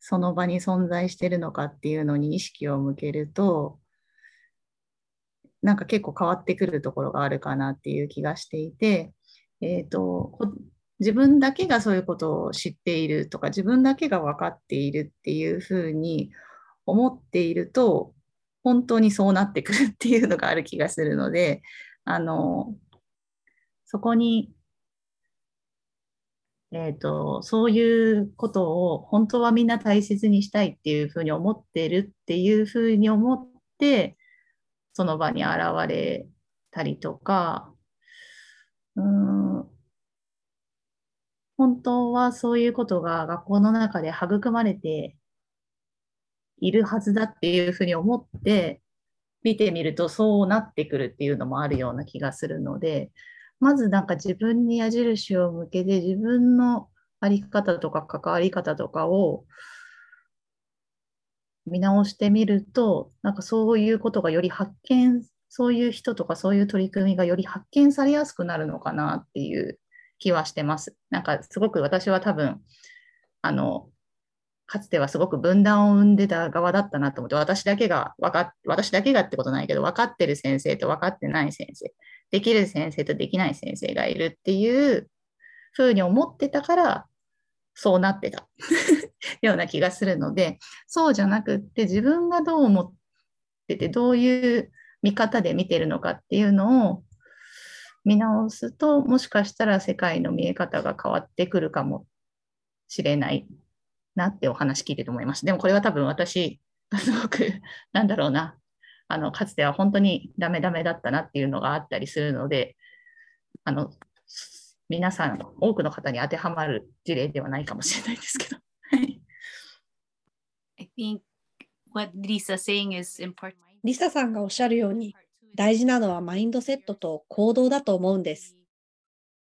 その場に存在してるのかっていうのに意識を向けると、なんか結構変わってくるところがあるかなっていう気がしていて、えっ、と、自分だけがそういうことを知っているとか、自分だけが分かっているっていうふうに思っていると、本当にそうなってくるっていうのがある気がするので、あの、そこに、えっ、と、そういうことを本当はみんな大切にしたいっていうふうに思ってるっていうふうに思って、その場に現れたりとか、うん、本当はそういうことが学校の中で育まれているはずだっていうふうに思って見てみるとそうなってくるっていうのもあるような気がするので、まずなんか自分に矢印を向けて自分のあり方とか関わり方とかを見直してみると、なんかそういうことがより発見、そういう人とかそういう取り組みがより発見されやすくなるのかなっていう気はしてます。なんかすごく私は多分、あの、かつてはすごく分断を生んでた側だったなと思って、私だけが分か、私だけがってことないけど、分かってる先生と分かってない先生、できる先生とできない先生がいるっていうふうに思ってたから、そうなってた <laughs> ような気がするので、そうじゃなくって自分がどう思ってて、どういう見方で見てるのかっていうのを見直すと、もしかしたら世界の見え方が変わってくるかもしれないなってお話聞いてて思いました。でもこれは多分私すごく、なんだろうな、あの、かつては本当にダメダメだったなっていうのがあったりするので、あの、皆さん、多くの方に当てはまる事例ではないかもしれないですけど。はい。I think what Lisa's saying is important. リサさんがおっしゃるように、大事なのはマインドセットと行動だと思うんです。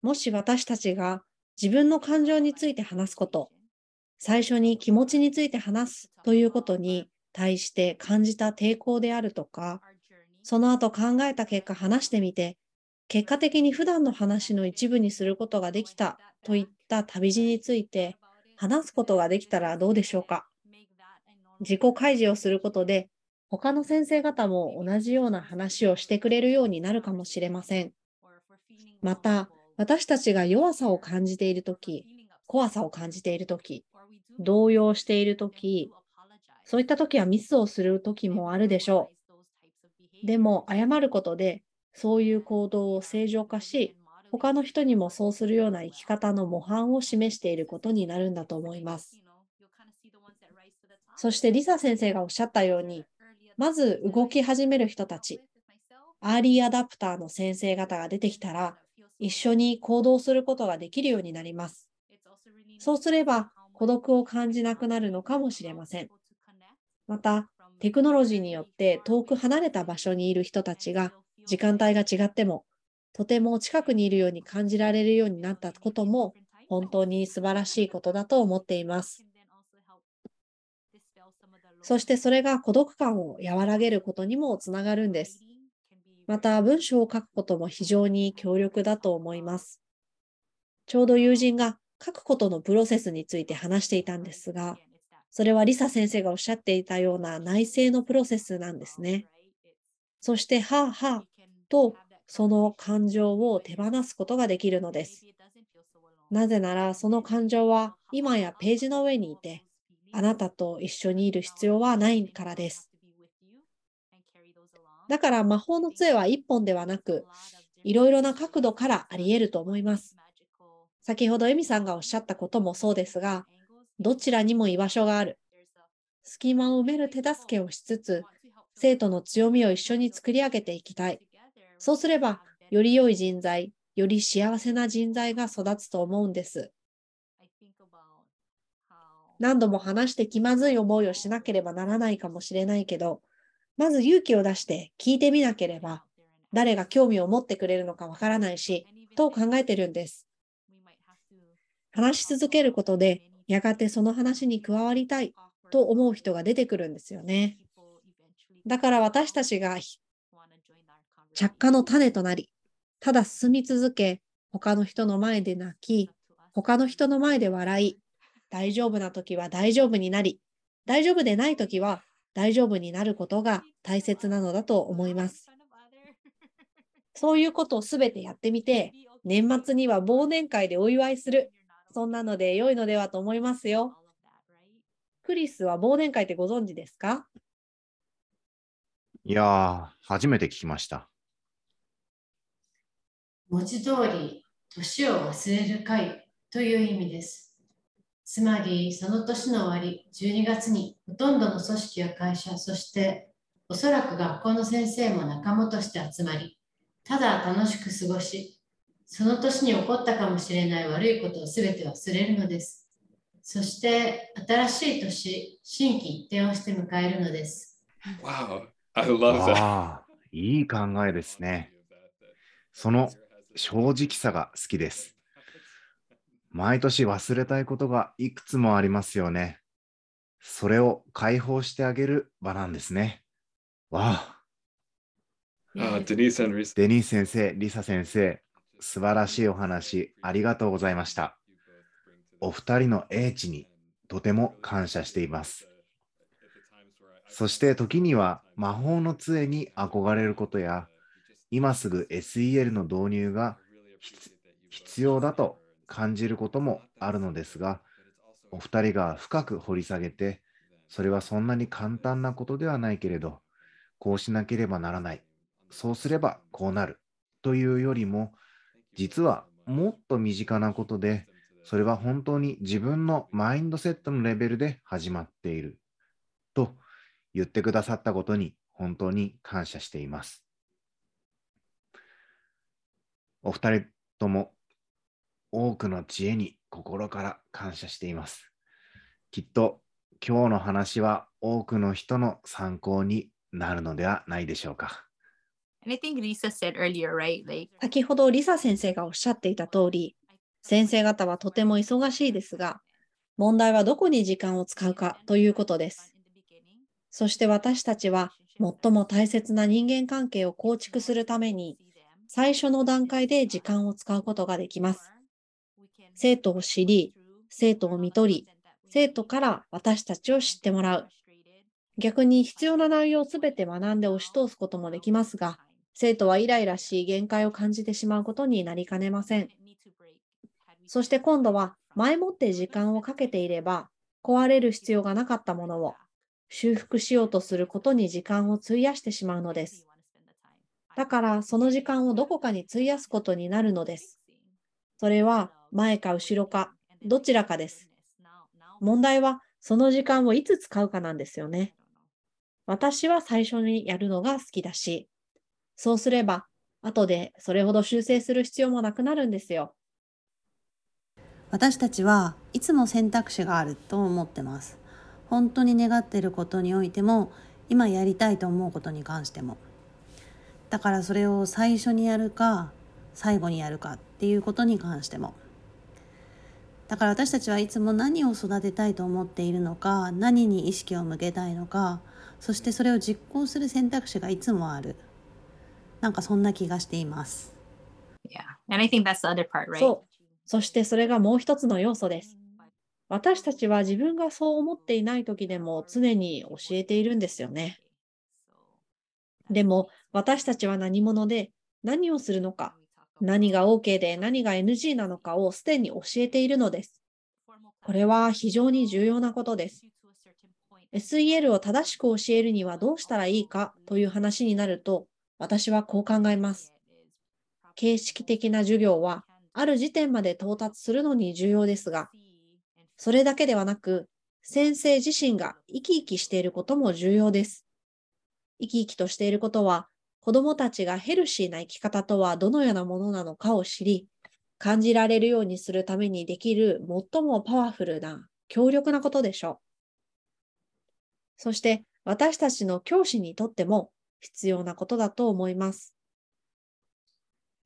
もし私たちが自分の感情について話すこと、最初に気持ちについて話すということに対して感じた抵抗であるとか、その後考えた結果話してみて、結果的に普段の話の一部にすることができたといった旅路について話すことができたらどうでしょうか自己開示をすることで他の先生方も同じような話をしてくれるようになるかもしれません。また、私たちが弱さを感じているとき、怖さを感じているとき、動揺しているとき、そういったときはミスをするときもあるでしょう。でも、謝ることで、そういう行動を正常化し、他の人にもそうするような生き方の模範を示していることになるんだと思います。そして、リサ先生がおっしゃったように、まず動き始める人たち、アーリーアダプターの先生方が出てきたら、一緒に行動することができるようになります。そうすれば、孤独を感じなくなるのかもしれません。また、テクノロジーによって遠く離れた場所にいる人たちが、時間帯が違っても、とても近くにいるように感じられるようになったことも、本当に素晴らしいことだと思っています。そしてそれが孤独感を和らげることにもつながるんです。また文章を書くことも非常に強力だと思います。ちょうど友人が書くことのプロセスについて話していたんですが、それはリサ先生がおっしゃっていたような内省のプロセスなんですね。そして、はあはあとその感情を手放すことができるのです。なぜならその感情は今やページの上にいて、あなたと一緒にいる必要はないからです。だから魔法の杖は一本ではなく、いろいろな角度からあり得ると思います。先ほどエミさんがおっしゃったこともそうですが、どちらにも居場所がある。隙間を埋める手助けをしつつ、生徒の強みを一緒に作り上げていきたい。そうすれば、より良い人材、より幸せな人材が育つと思うんです。何度も話して気まずい思いをしなければならないかもしれないけど、まず勇気を出して聞いてみなければ、誰が興味を持ってくれるのかわからないし、と考えてるんです。話し続けることで、やがてその話に加わりたいと思う人が出てくるんですよね。だから私たちが着火の種となり、ただ進み続け、他の人の前で泣き、他の人の前で笑い、大丈夫な時は大丈夫になり、大丈夫でない時は大丈夫になることが大切なのだと思います。そういうことをすべてやってみて、年末には忘年会でお祝いする。そんなので良いのではと思いますよ。クリスは忘年会ってご存知ですか？いやー、初めて聞きました。文字通り、年を忘れる会という意味です。つまり、その年の終わり、12月にほとんどの組織や会社、そしておそらく学校の先生も仲間として集まり、ただ楽しく過ごし、その年に起こったかもしれない悪いことをすべて忘れるのです。そして、新しい年、新規一転をして迎えるのです。Wow, I love that. ああ、いい考えですね。その正直さが好きです。毎年忘れたいことがいくつもありますよね。それを解放してあげる場なんですね。わあ、Uh, デニー先生、リサ先生、素晴らしいお話ありがとうございました。お二人の英知にとても感謝しています。そして時には魔法の杖に憧れることや、今すぐ SEL の導入が必要だと感じることもあるのですが、お二人が深く掘り下げて、それはそんなに簡単なことではないけれど、こうしなければならない、そうすればこうなるというよりも、実はもっと身近なことで、それは本当に自分のマインドセットのレベルで始まっていると言ってくださったことに本当に感謝しています。お二人とも多くの知恵に心から感謝しています。きっと今日の話は多くの人の参考になるのではないでしょうか。And I think Lisa said earlier, right? Like, 先ほどリサ先生がおっしゃっていた通り、先生方はとても忙しいですが、問題はどこに時間を使うかということです。そして私たちは最も大切な人間関係を構築するために、最初の段階で時間を使うことができます。生徒を知り、生徒を見取り、生徒から私たちを知ってもらう。逆に必要な内容をすべて学んで押し通すこともできますが、生徒はイライラし限界を感じてしまうことになりかねません。そして今度は前もって時間をかけていれば壊れる必要がなかったものを修復しようとすることに時間を費やしてしまうのです。だからその時間をどこかに費やすことになるのです。それは前か後ろかどちらかです。問題はその時間をいつ使うかなんですよね。私は最初にやるのが好きだし、そうすれば後でそれほど修正する必要もなくなるんですよ。私たちはいつも選択肢があると思ってます。本当に願っていることにおいても、今やりたいと思うことに関しても。だからそれを最初にやるか、最後にやるかっていうことに関しても。だから私たちはいつも何を育てたいと思っているのか、何に意識を向けたいのか、そしてそれを実行する選択肢がいつもある。なんかそんな気がしています。yeah. And I think that's the other part, right? そう。そしてそれがもう一つの要素です。私たちは自分がそう思っていない時でも常に教えているんですよね。でも私たちは何者で何をするのか、何が OK で何が NG なのかをすでに教えているのです。これは非常に重要なことです。SEL を正しく教えるにはどうしたらいいかという話になると、私はこう考えます。形式的な授業は、ある時点まで到達するのに重要ですが、それだけではなく、先生自身が生き生きしていることも重要です。生き生きとしていることは、子どもたちがヘルシーな生き方とはどのようなものなのかを知り、感じられるようにするためにできる最もパワフルな、強力なことでしょう。そして私たちの教師にとっても必要なことだと思います。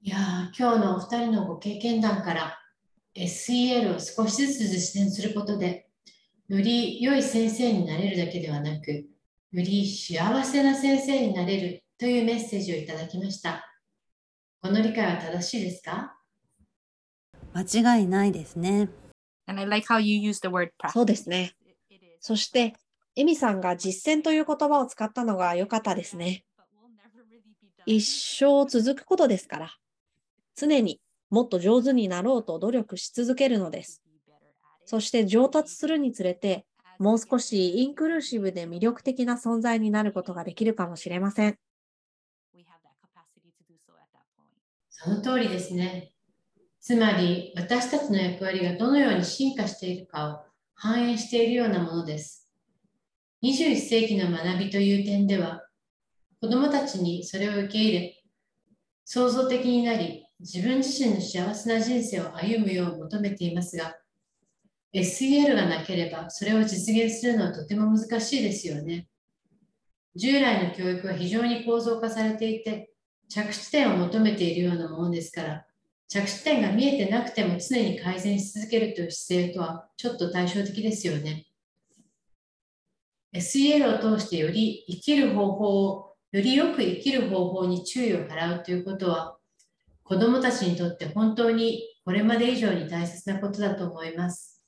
いやー今日のお二人のご経験談から SEL を少しずつ実践することでより良い先生になれるだけではなくより幸せな先生になれるというメッセージをいただきましたこの理解は正しいですか？間違いないですね。And I like how you use the word そう.ですね。そして、エミさんが実践という言葉を使ったのが良かったですね。一生続くことですから、常にもっと上手になろうと努力し続けるのです。そして上達するにつれて、もう少しインクルーシブで魅力的な存在になることができるかもしれません。その通りですね。つまり私たちの役割がどのように進化しているかを反映しているようなものです。21世紀の学びという点では、子どもたちにそれを受け入れ、創造的になり、自分自身の幸せな人生を歩むよう求めていますが、SEL がなければそれを実現するのはとても難しいですよね。従来の教育は非常に構造化されていて、着地点を求めているようなものですから、着地点が見えてなくても常に改善し続けるという姿勢とはちょっと対照的ですよね。SEL を通してより生きる方法を、よりよく生きる方法に注意を払うということは、子どもたちにとって本当にこれまで以上に大切なことだと思います。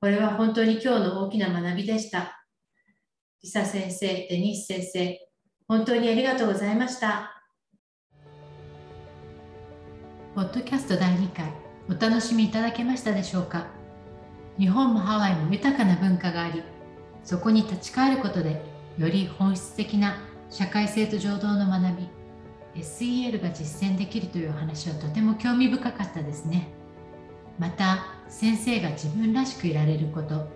これは本当に今日の大きな学びでした。リサ先生、デニス先生、本当にありがとうございました。ポッドキャスト第2回、お楽しみいただけましたでしょうか？日本もハワイも豊かな文化があり、そこに立ち返ることで、より本質的な社会性と情動の学び、SEL が実践できるという話はとても興味深かったですね。また、先生が自分らしくいられること、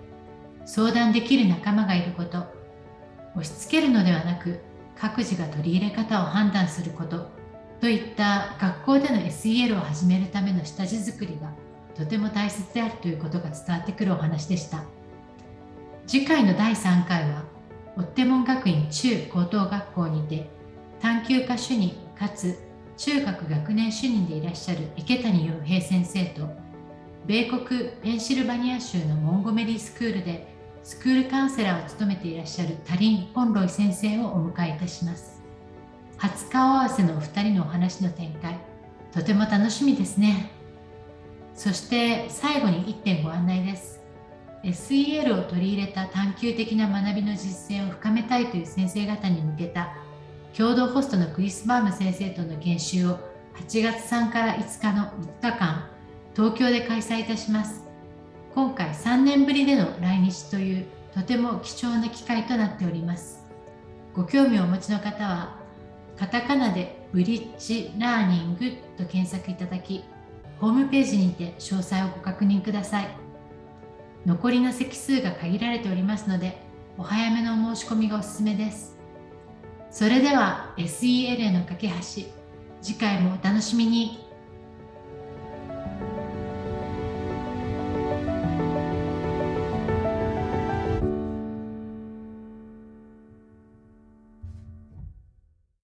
相談できる仲間がいること、押し付けるのではなく、各自が取り入れ方を判断すること、といった学校での SEL を始めるための下地作りがとても大切であるということが伝わってくるお話でした。次回の第3回は、オッテモン学院中高等学校にて探究家主任かつ中学学年主任でいらっしゃる池谷洋平先生と米国ペンシルバニア州のモンゴメリースクールでスクールカウンセラーを務めていらっしゃるタリン・ポンロイ先生をお迎えいたします。初顔合わせのお二人のお話の展開、とても楽しみですね。そして最後に1点ご案内です。SEL を取り入れた探究的な学びの実践を深めたいという先生方に向けた共同ホストのクリス・バーム先生との研修を8月3から5日の3日間、東京で開催いたします。今回3年ぶりでの来日というとても貴重な機会となっております。ご興味をお持ちの方は、カタカナでブリッジラーニングと検索いただき、ホームページにて詳細をご確認ください。残りの席数が限られておりますので、お早めのお申し込みがおすすめです。それでは SEL への架け橋、次回もお楽しみに。